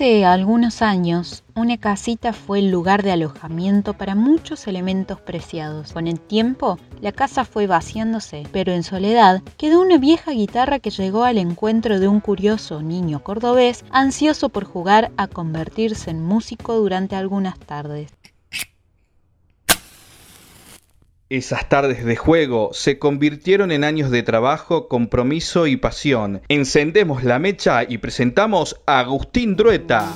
Hace algunos años, una casita fue el lugar de alojamiento para muchos elementos preciados. Con el tiempo, la casa fue vaciándose, pero en soledad quedó una vieja guitarra que llegó al encuentro de un curioso niño cordobés ansioso por jugar a convertirse en músico durante algunas tardes. Esas tardes de juego se convirtieron en años de trabajo, compromiso y pasión. Encendemos la mecha y presentamos a Agustín Drueta.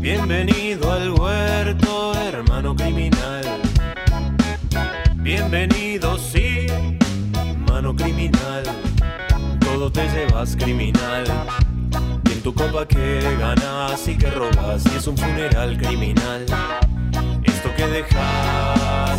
Bienvenido al huerto, hermano criminal. Bienvenido, sí, hermano criminal. Todo te llevas criminal. Y en tu copa que ganas y que robas, y es un funeral criminal. Esto que dejas,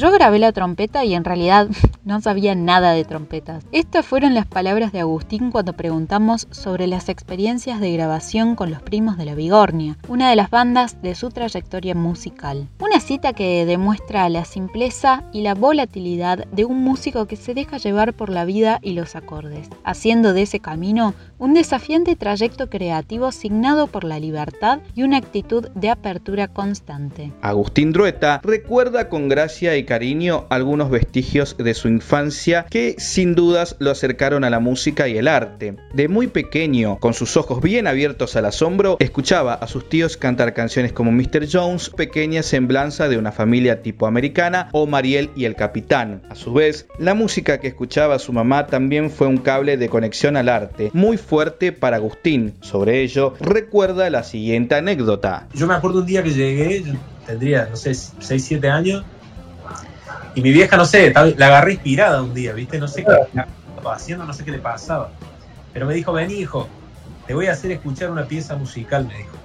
Yo grabé la trompeta y en realidad no sabía nada de trompetas. Estas fueron las palabras de Agustín cuando preguntamos sobre las experiencias de grabación con los primos de la Vigornia, una de las bandas de su trayectoria musical. Una cita que demuestra la simpleza y la volatilidad de un músico que se deja llevar por la vida y los acordes, haciendo de ese camino un desafiante trayecto creativo signado por la libertad y una actitud de apertura constante. Agustín Drueta recuerda con gracia y cariño algunos vestigios de su infancia que sin dudas lo acercaron a la música y el arte. De muy pequeño, con sus ojos bien abiertos al asombro, escuchaba a sus tíos cantar canciones como Mr. Jones, pequeña semblanza de una familia tipo americana, o Mariel y el Capitán. A su vez, la música que escuchaba su mamá también fue un cable de conexión al arte, muy fuerte para Agustín. Sobre ello, recuerda la siguiente anécdota. Yo me acuerdo un día que llegué, tendría, no sé, 6, 7 años, y mi vieja, no sé, la agarré inspirada un día, ¿viste? No sé qué estaba haciendo, no sé qué le pasaba. Pero me dijo, ven hijo, te voy a hacer escuchar una pieza musical, me dijo.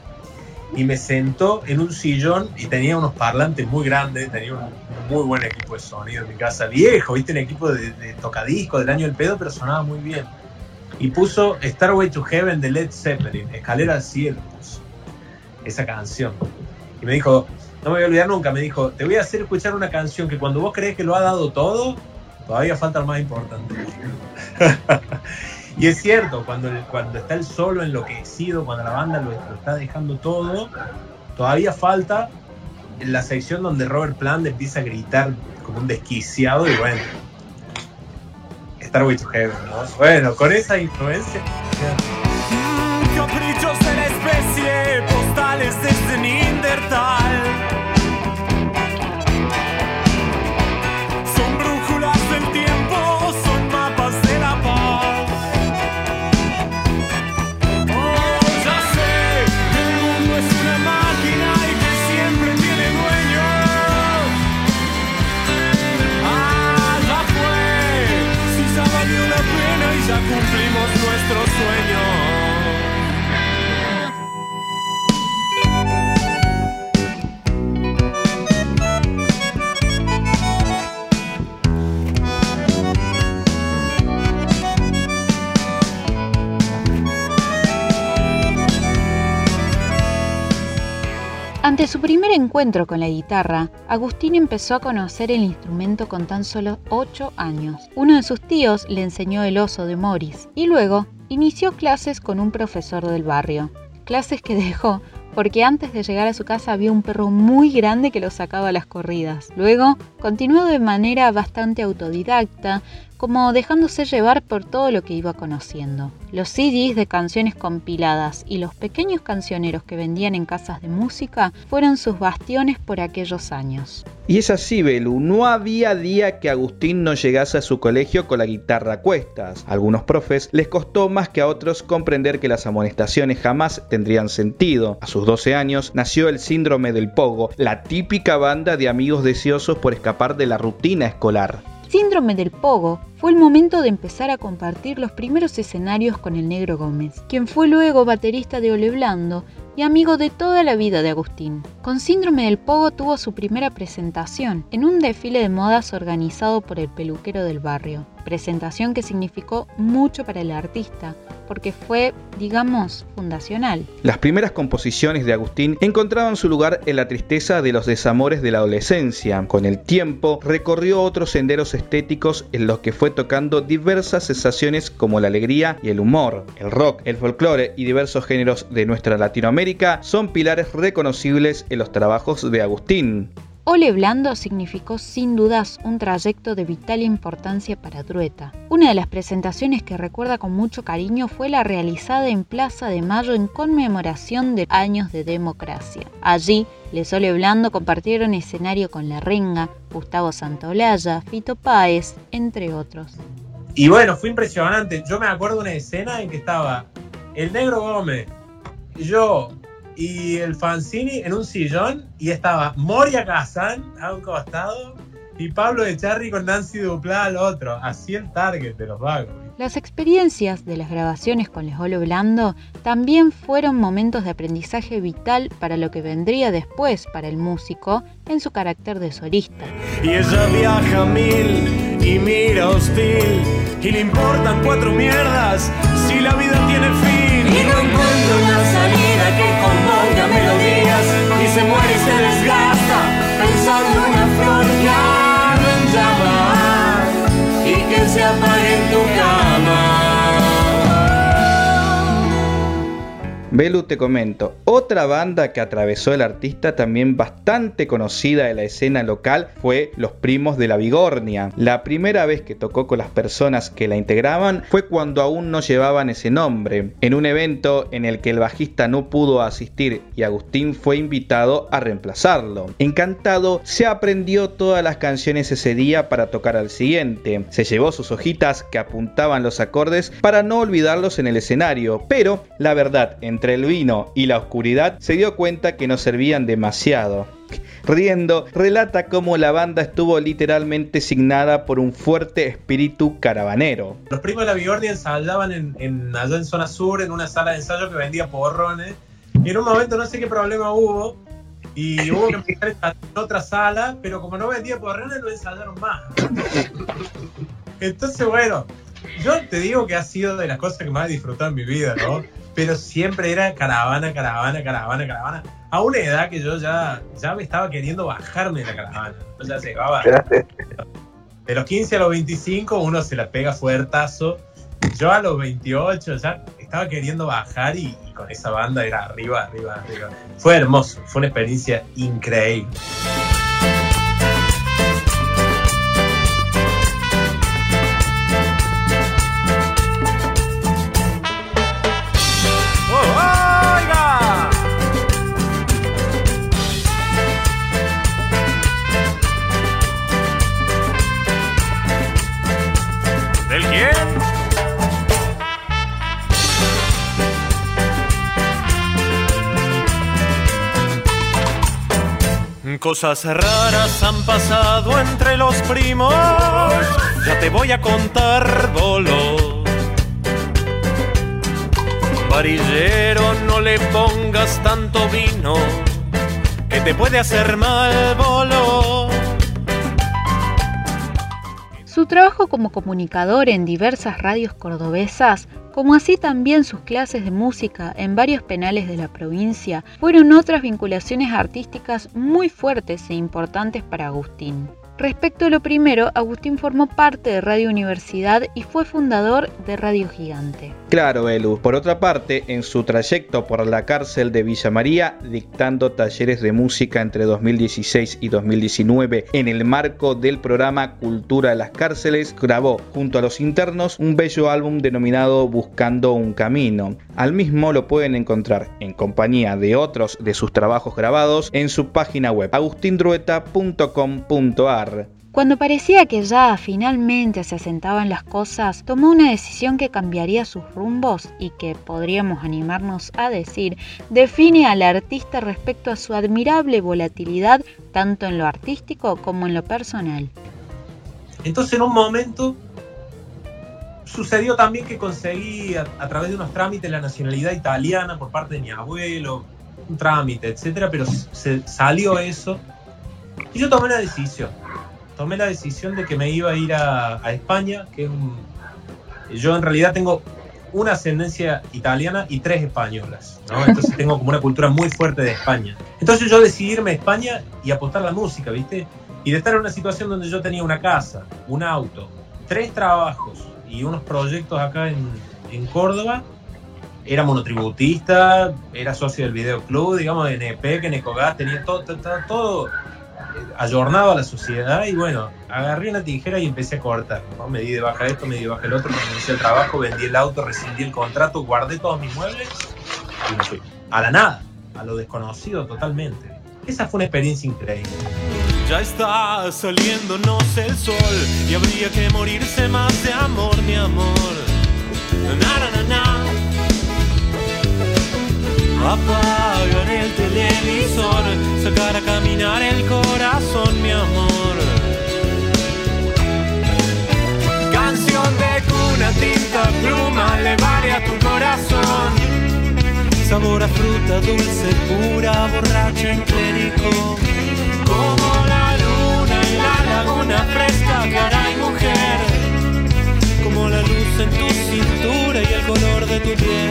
Y me sentó en un sillón y tenía unos parlantes muy grandes, tenía un muy buen equipo de sonido en mi casa, viejo, ¿viste? Un equipo de, de tocadisco del año del pedo, pero sonaba muy bien. Y puso Starway to Heaven de Led Zeppelin, Escalera al Cielo, puso esa canción. Y me dijo, no me voy a olvidar nunca, me dijo, te voy a hacer escuchar una canción que cuando vos crees que lo ha dado todo, todavía falta lo más importante. y es cierto, cuando, cuando está el solo enloquecido, cuando la banda lo, está dejando todo, todavía falta la sección donde Robert Plant empieza a gritar como un desquiciado y bueno, Star Wars to ¿no? Bueno, con esa influencia. Primer encuentro con la guitarra, Agustín empezó a conocer el instrumento con tan solo 8 años. Uno de sus tíos le enseñó el oso de Morris y luego inició clases con un profesor del barrio. Clases que dejó porque antes de llegar a su casa había un perro muy grande que lo sacaba a las corridas. Luego continuó de manera bastante autodidacta, como dejándose llevar por todo lo que iba conociendo. Los CDs de canciones compiladas y los pequeños cancioneros que vendían en casas de música fueron sus bastiones por aquellos años. Y es así, Belu, no había día que Agustín no llegase a su colegio con la guitarra a cuestas. A algunos profes les costó más que a otros comprender que las amonestaciones jamás tendrían sentido. A sus 12 años nació el síndrome del pogo, la típica banda de amigos deseosos por escapar de la rutina escolar. Síndrome del Pogo fue el momento de empezar a compartir los primeros escenarios con el Negro Gómez, quien fue luego baterista de Ole Blando y amigo de toda la vida de Agustín. Con Síndrome del Pogo tuvo su primera presentación en un desfile de modas organizado por el peluquero del barrio, presentación que significó mucho para el artista, porque fue, digamos, fundacional. Las primeras composiciones de Agustín encontraban su lugar en la tristeza de los desamores de la adolescencia. Con el tiempo recorrió otros senderos estéticos en los que fue tocando diversas sensaciones como la alegría y el humor. El rock, el folclore y diversos géneros de nuestra Latinoamérica son pilares reconocibles en los trabajos de Agustín. Ole Blando significó sin dudas un trayecto de vital importancia para Drueta. Una de las presentaciones que recuerda con mucho cariño fue la realizada en Plaza de Mayo en conmemoración de años de democracia. Allí, Les Ole Blando compartieron escenario con La Renga, Gustavo Santolaya, Fito Páez, entre otros. Y bueno, fue impresionante. Yo me acuerdo de una escena en que estaba el Negro Gómez, yo, y el Fancini en un sillón y estaba Moria Kazan a un costado y Pablo de Charry con Nancy Duplá al otro. Así el target de los vagos. Las experiencias de las grabaciones con Lesolo Blando también fueron momentos de aprendizaje vital para lo que vendría después para el músico en su carácter de solista. Y ella viaja mil y mira hostil y le importan cuatro mierdas si la vida tiene fin. Y no encuentro una se muere y se desgasta. Pensando en una Belu, te comento, otra banda que atravesó el artista también bastante conocida de la escena local fue Los Primos de la Vigornia. La primera vez que tocó con las personas que la integraban fue cuando aún no llevaban ese nombre, en un evento en el que el bajista no pudo asistir y Agustín fue invitado a reemplazarlo. Encantado, se aprendió todas las canciones ese día para tocar al siguiente. Se llevó sus hojitas que apuntaban los acordes para no olvidarlos en el escenario, pero la verdad, entre el vino y la oscuridad, se dio cuenta que no servían demasiado. Riendo, relata cómo la banda estuvo literalmente signada por un fuerte espíritu caravanero. Los primos de la Vigordia ensayaban en, en- allá en zona sur, en una sala de ensayo que vendía porrones. Y en un momento no sé qué problema hubo. Y hubo que empezar en otra sala, pero como no vendía porrones, no ensayaron más. Entonces, bueno, yo te digo que ha sido de las cosas que más he disfrutado en mi vida, ¿no? Pero siempre era caravana, caravana, caravana, caravana. A una edad que yo ya, ya me estaba queriendo bajarme de la caravana. Yo ya llegaba. De los 15 a los 25 uno se la pega fuertazo. Yo a los 28 ya estaba queriendo bajar y, y con esa banda era arriba, arriba, arriba. Fue hermoso, fue una experiencia increíble. Cosas raras han pasado entre los primos. Ya te voy a contar, bolo. Varillero, no le pongas tanto vino, que te puede hacer mal, bolo. Su trabajo como comunicador en diversas radios cordobesas, como así también sus clases de música en varios penales de la provincia, fueron otras vinculaciones artísticas muy fuertes e importantes para Agustín. Respecto a lo primero, Agustín formó parte de Radio Universidad y fue fundador de Radio Gigante. Claro, Elu. Por otra parte, en su trayecto por la cárcel de Villa María, dictando talleres de música entre 2016 y 2019 en el marco del programa Cultura de las Cárceles, grabó junto a los internos un bello álbum denominado Buscando un Camino. Al mismo lo pueden encontrar en compañía de otros de sus trabajos grabados en su página web agustindrueta.com.ar. Cuando parecía que ya finalmente se asentaban las cosas, tomó una decisión que cambiaría sus rumbos y que, podríamos animarnos a decir, define al artista respecto a su admirable volatilidad tanto en lo artístico como en lo personal. Entonces en un momento sucedió también que conseguí a, a través de unos trámites la nacionalidad italiana por parte de mi abuelo, un trámite, etcétera, pero se salió eso y yo tomé la decisión. Tomé la decisión de que me iba a ir a, a España, que es un... Yo en realidad tengo una ascendencia italiana y tres españolas, ¿no? Entonces tengo como una cultura muy fuerte de España. Entonces yo decidí irme a España y apostar a la música, ¿viste? Y de estar en una situación donde yo tenía una casa, un auto, tres trabajos y unos proyectos acá en, en Córdoba, era monotributista, era socio del videoclub, digamos, de NEPEC, Necogas, tenía todo, todo, todo ayornado a la sociedad y bueno, agarré una tijera y empecé a cortar. ¿no? Me di de baja esto, me di de baja el otro, me inicié el trabajo, vendí el auto, rescindí el contrato, guardé todos mis muebles y me fui. A la nada, a lo desconocido totalmente. Esa fue una experiencia increíble. Ya está saliéndonos el sol y habría que morirse más de amor, mi amor. Na, na, na. Apagar el televisor, sacar a caminar el corazón, Sabor a fruta dulce, pura, borracha en clérigo. Como la luna en la laguna fresca, caray mujer. Como la luz en tu cintura y el color de tu piel.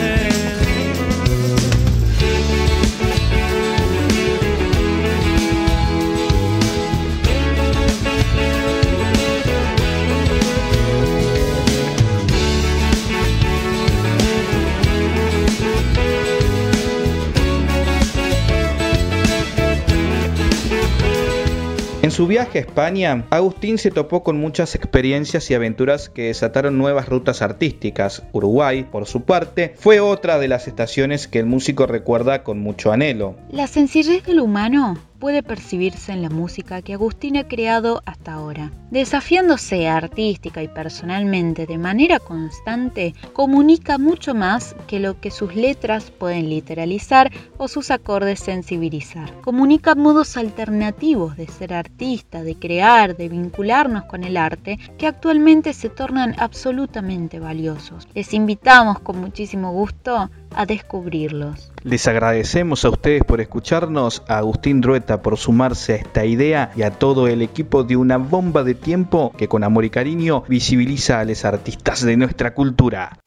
En su viaje a España, Agustín se topó con muchas experiencias y aventuras que desataron nuevas rutas artísticas. Uruguay, por su parte, fue otra de las estaciones que el músico recuerda con mucho anhelo. La sencillez del humano puede percibirse en la música que Agustín ha creado hasta ahora. Desafiándose artística y personalmente de manera constante, comunica mucho más que lo que sus letras pueden literalizar o sus acordes sensibilizar. Comunica modos alternativos de ser artista, de crear, de vincularnos con el arte, que actualmente se tornan absolutamente valiosos. Les invitamos con muchísimo gusto a descubrirlos. Les agradecemos a ustedes por escucharnos, a Agustín Rueta por sumarse a esta idea y a todo el equipo de una bomba de tiempo que con amor y cariño visibiliza a los artistas de nuestra cultura.